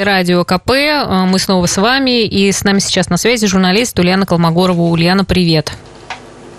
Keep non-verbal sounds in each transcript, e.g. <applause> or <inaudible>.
Радио КП. Э, мы снова с вами. И с нами сейчас на связи журналист Ульяна Колмогорова. Ульяна, привет.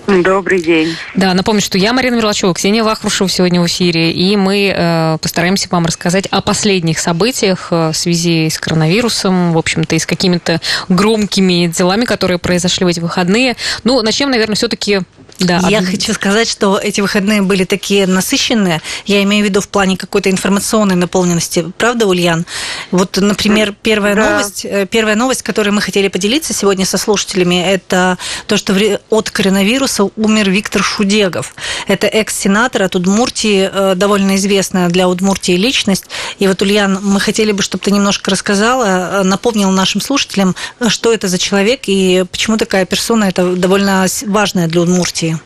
Добрый день. Да, напомню, что я Марина Мерлачева, Ксения Вахрушева сегодня в эфире, и мы э, постараемся вам рассказать о последних событиях э, в связи с коронавирусом, в общем-то, и с какими-то громкими делами, которые произошли в эти выходные. Ну, начнем, наверное, все-таки да, я об... хочу сказать, что эти выходные были такие насыщенные. Я имею в виду в плане какой-то информационной наполненности. Правда, Ульян? Вот, например, первая да. новость, э, первая новость, которой мы хотели поделиться сегодня со слушателями, это то, что от коронавируса умер Виктор Шудегов. Это экс-сенатор от Удмуртии, э, довольно известная для Удмуртии личность. И вот, Ульян, мы хотели бы, чтобы ты немножко рассказала, э, напомнил нашим слушателям, что это за человек и почему такая персона, это довольно важная для Удмуртии.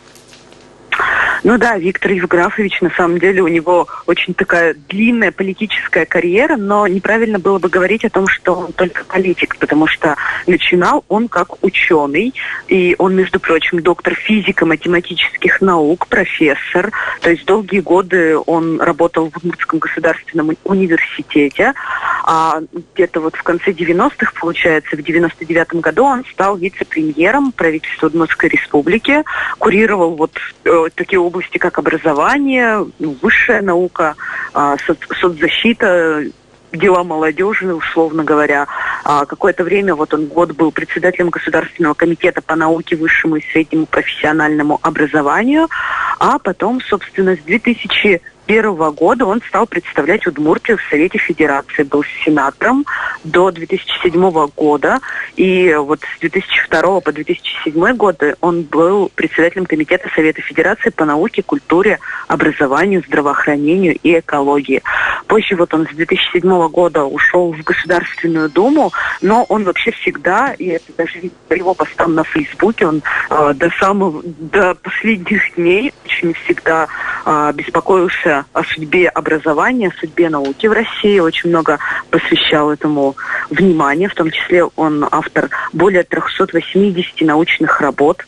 Ну да, Виктор Евграфович, на самом деле, у него очень такая длинная политическая карьера, но неправильно было бы говорить о том, что он только политик, потому что начинал он как ученый, и он, между прочим, доктор физико-математических наук, профессор, то есть долгие годы он работал в Удмуртском государственном университете, а где-то вот в конце 90-х, получается, в 99-м году он стал вице-премьером правительства Удмуртской республики, курировал вот э, такие области, как образование, ну, высшая наука, э, соцзащита, дела молодежи, условно говоря. А, какое-то время, вот он год был председателем Государственного комитета по науке, высшему и среднему профессиональному образованию, а потом, собственно, с 2000 2001 года он стал представлять Удмуртию в Совете Федерации, был сенатором до 2007 года. И вот с 2002 по 2007 год он был председателем Комитета Совета Федерации по науке, культуре, образованию, здравоохранению и экологии. Позже вот он с 2007 года ушел в Государственную Думу, но он вообще всегда, и это даже его постам на Фейсбуке, он э, до самого, до последних дней очень всегда беспокоился о судьбе образования, о судьбе науки в России, очень много посвящал этому внимания, в том числе он автор более 380 научных работ,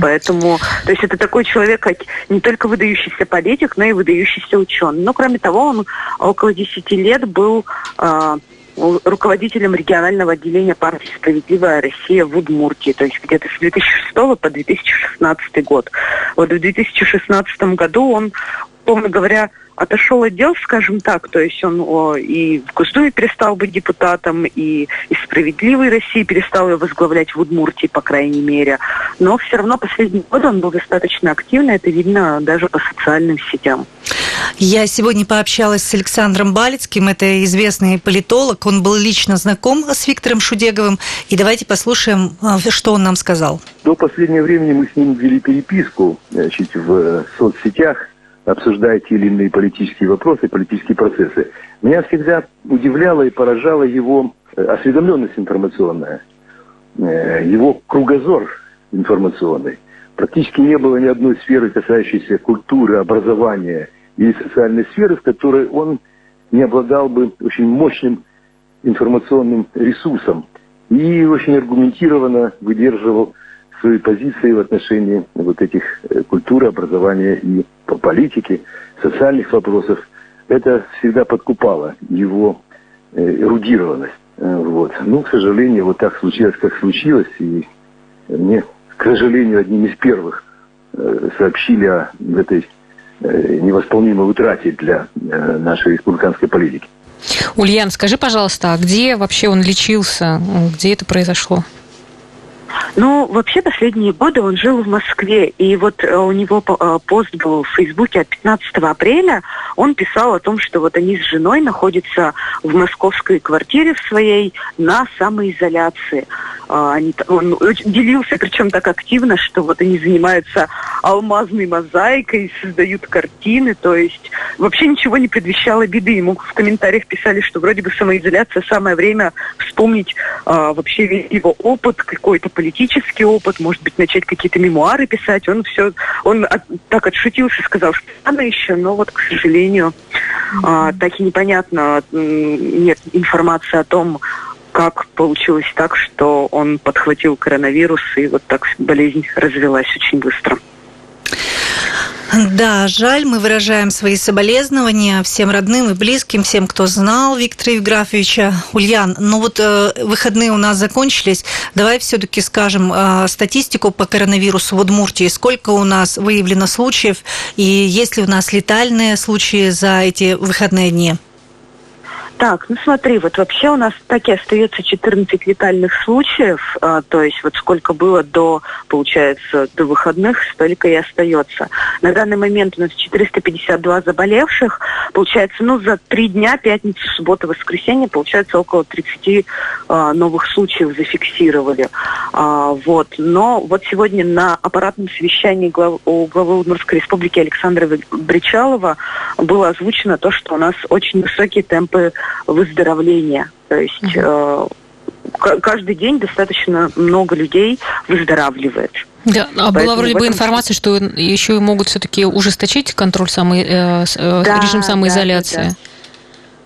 Поэтому, то есть это такой человек, как не только выдающийся политик, но и выдающийся ученый. Но кроме того, он около 10 лет был э, руководителем регионального отделения партии «Справедливая Россия» в Удмуртии, то есть где-то с 2006 по 2016 год. Вот в 2016 году он условно говоря, отошел от дел, скажем так, то есть он о, и в Госдуме перестал быть депутатом, и из «Справедливой России» перестал ее возглавлять в Удмуртии, по крайней мере. Но все равно последние годы он был достаточно активный, это видно даже по социальным сетям. Я сегодня пообщалась с Александром Балицким, это известный политолог, он был лично знаком с Виктором Шудеговым, и давайте послушаем, а, что он нам сказал. До последнего времени мы с ним вели переписку значит, в соцсетях, обсуждая те или иные политические вопросы, политические процессы, меня всегда удивляла и поражала его э, осведомленность информационная, э, его кругозор информационный. Практически не было ни одной сферы, касающейся культуры, образования или социальной сферы, в которой он не обладал бы очень мощным информационным ресурсом и очень аргументированно выдерживал свои позиции в отношении вот этих э, культуры, образования и политики, социальных вопросов. Это всегда подкупало его э, эрудированность. Э, вот. Ну, к сожалению, вот так случилось, как случилось, и мне, к сожалению, одним из первых сообщили о этой невосполнимой утрате для нашей республиканской политики. Ульян, скажи, пожалуйста, а где вообще он лечился? Где это произошло? Ну, вообще последние годы он жил в Москве, и вот э, у него э, пост был в Фейсбуке от 15 апреля. Он писал о том, что вот они с женой находятся в московской квартире в своей на самоизоляции. А, они, он делился, причем так активно, что вот они занимаются алмазной мозаикой, создают картины, то есть вообще ничего не предвещало беды. Ему в комментариях писали, что вроде бы самоизоляция, самое время вспомнить а, вообще его опыт, какой-то политический опыт, может быть, начать какие-то мемуары писать. Он все, он от, так отшутился, сказал, что рано еще, но вот, к сожалению, mm-hmm. а, так и непонятно, нет информации о том, как получилось так, что он подхватил коронавирус, и вот так болезнь развелась очень быстро. Да, жаль, мы выражаем свои соболезнования всем родным и близким, всем, кто знал Виктора Евграфовича. Ульян, ну вот э, выходные у нас закончились. Давай все-таки скажем э, статистику по коронавирусу в Удмуртии. Сколько у нас выявлено случаев и есть ли у нас летальные случаи за эти выходные дни? Так, ну смотри, вот вообще у нас так и остается 14 летальных случаев, а, то есть вот сколько было до, получается, до выходных, столько и остается. На данный момент у нас 452 заболевших, получается, ну за три дня, пятницу, субботу, воскресенье, получается около 30 а, новых случаев зафиксировали. А, вот, но вот сегодня на аппаратном совещании глав, у главы Удмуртской республики Александра Бричалова было озвучено то, что у нас очень высокие темпы выздоровления. То есть э, каждый день достаточно много людей выздоравливает. Да, а Поэтому была вроде бы информация, что еще могут все-таки ужесточить контроль самой, э, э, да, режим самоизоляции. Да, да.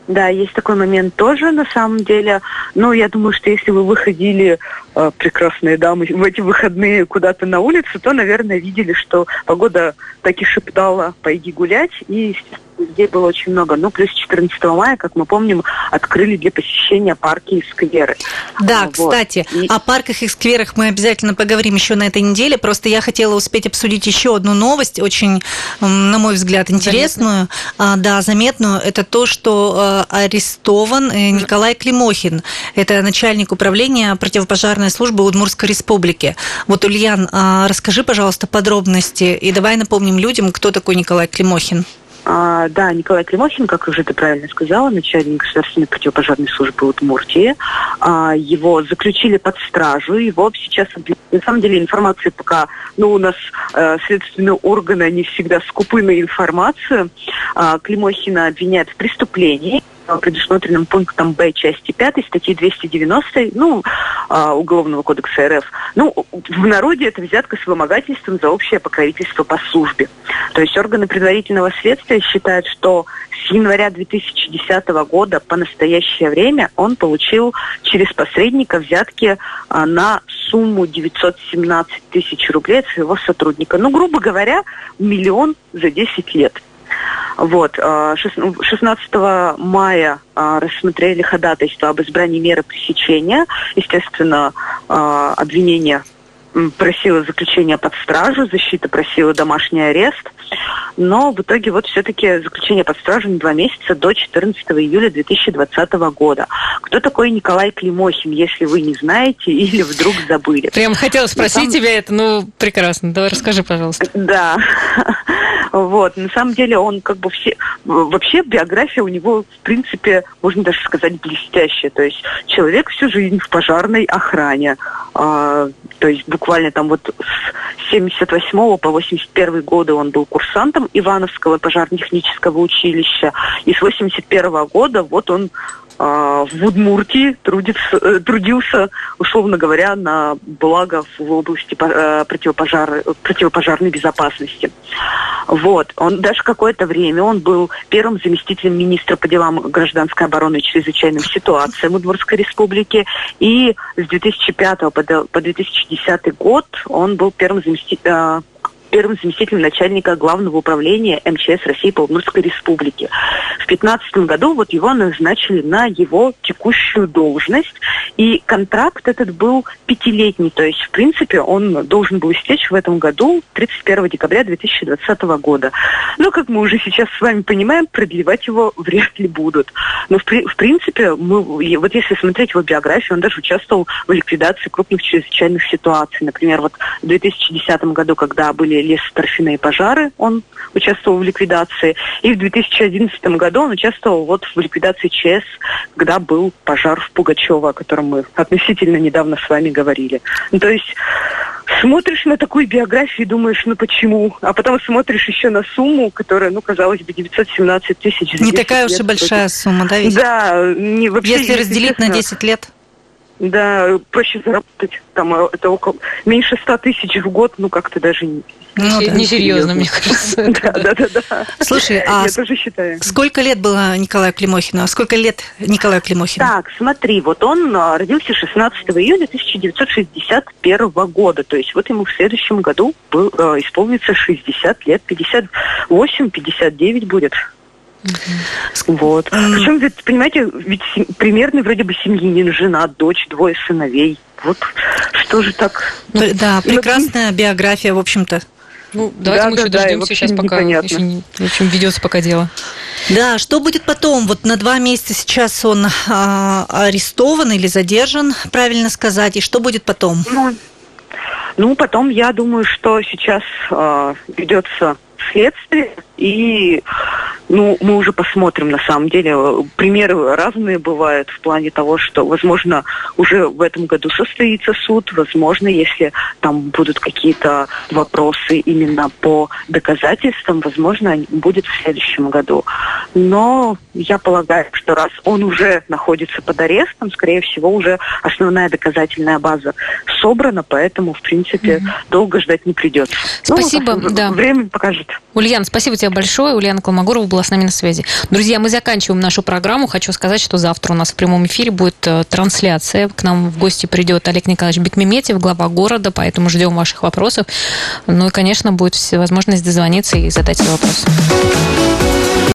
Да, есть такой момент тоже на самом деле. Но я думаю, что если вы выходили, э, прекрасные дамы, в эти выходные куда-то на улицу, то, наверное, видели, что погода так и шептала «пойди гулять». И, естественно, людей было очень много. Ну, плюс 14 мая, как мы помним, открыли для посещения парки и скверы. Да, вот. кстати, и... о парках и скверах мы обязательно поговорим еще на этой неделе. Просто я хотела успеть обсудить еще одну новость, очень, на мой взгляд, интересную. Заметно. Да, заметную. Это то, что э, арестован э, Николай Климохин. Это начальник управления противопожарной службы Удмурской республики. Вот, Ульян, а, расскажи, пожалуйста, подробности и давай напомним людям, кто такой Николай Климохин. А, да, Николай Климохин, как уже ты правильно сказала, начальник государственной противопожарной службы Удмуртии. А, его заключили под стражу, его сейчас... На самом деле информации пока... Ну, у нас э, следственные органы, они всегда скупы на информацию. А, Климохина обвиняют в преступлении предусмотренным пунктом Б части 5 статьи 290 ну, а, Уголовного кодекса РФ. Ну, в народе это взятка с вымогательством за общее покровительство по службе. То есть органы предварительного следствия считают, что с января 2010 года по настоящее время он получил через посредника взятки а, на сумму 917 тысяч рублей от своего сотрудника. Ну, грубо говоря, миллион за 10 лет. Вот. 16 а, мая а, рассмотрели ходатайство об избрании меры пресечения. Естественно, а, обвинение просила заключение под стражу, защита просила домашний арест. Но в итоге вот все-таки заключение под стражу на два месяца до 14 июля 2020 года. Кто такой Николай Климохин, если вы не знаете <laughs> или вдруг забыли? Прям хотела спросить там... тебя это, ну прекрасно. Давай расскажи, пожалуйста. Да. Вот. На самом деле он как бы все... Вообще биография у него, в принципе, можно даже сказать, блестящая. То есть человек всю жизнь в пожарной охране. А, то есть буквально там вот с 78 по 81 годы он был курсантом Ивановского пожарно-технического училища. И с 81 года вот он в Удмуртии трудится, э, трудился, условно говоря, на благо в области э, противопожар, противопожарной безопасности. Вот. Он даже какое-то время он был первым заместителем министра по делам гражданской обороны и чрезвычайным ситуациям Удмуртской республике. И с 2005 по 2010 год он был первым заместителем первым заместителем начальника главного управления МЧС России по Удмуртской республике. В 2015 году вот его назначили на его текущую должность, и контракт этот был пятилетний, то есть, в принципе, он должен был истечь в этом году, 31 декабря 2020 года. Но, как мы уже сейчас с вами понимаем, продлевать его вряд ли будут. Но, в, в принципе, мы, вот если смотреть его биографию, он даже участвовал в ликвидации крупных чрезвычайных ситуаций. Например, вот в 2010 году, когда были лесоторфяные пожары, он участвовал в ликвидации. И в 2011 году он участвовал вот в ликвидации ЧС, когда был пожар в Пугачево, о котором мы относительно недавно с вами говорили. Ну, то есть смотришь на такую биографию и думаешь, ну почему? А потом смотришь еще на сумму, которая, ну, казалось бы, 917 тысяч. Не такая уж и большая сумма, да, ведь? Да, не, вообще Если разделить на 10 лет? Да, проще заработать. Там э, это около меньше ста тысяч в год, ну как-то даже не, ну, да. Несерьезно, мне кажется. <laughs> Да, да, да, да. Слушай, а я тоже считаю. Сколько лет было Николаю Климохину? А сколько лет Николаю Климохину? Так, смотри, вот он а, родился 16 июля 1961 года. То есть вот ему в следующем году был, э, исполнится 60 лет, 58, 59 будет. Угу. Вот. Mm. Причем, ведь, понимаете, ведь примерный вроде бы семьянин, жена, дочь, двое сыновей. Вот что же так? Ну, да, прекрасная вот, биография, в общем-то. Ну, давайте да, мы да, еще да, дождемся сейчас, пока еще не, в общем, ведется пока дело. Да, что будет потом? Вот на два месяца сейчас он а, арестован или задержан, правильно сказать, и что будет потом? Ну, ну потом я думаю, что сейчас а, ведется следствие и ну, мы уже посмотрим, на самом деле. Примеры разные бывают в плане того, что, возможно, уже в этом году состоится суд, возможно, если там будут какие-то вопросы именно по доказательствам, возможно, будет в следующем году. Но я полагаю, что раз он уже находится под арестом, скорее всего, уже основная доказательная база собрана, поэтому, в принципе, mm-hmm. долго ждать не придется. Спасибо, ну, да. Время покажет. Ульяна, спасибо тебе большое. Ульяна Колмогорова была с нами на связи. Друзья, мы заканчиваем нашу программу. Хочу сказать, что завтра у нас в прямом эфире будет э, трансляция. К нам в гости придет Олег Николаевич Бекмеметьев, глава города, поэтому ждем ваших вопросов. Ну и, конечно, будет возможность дозвониться и задать свои вопросы.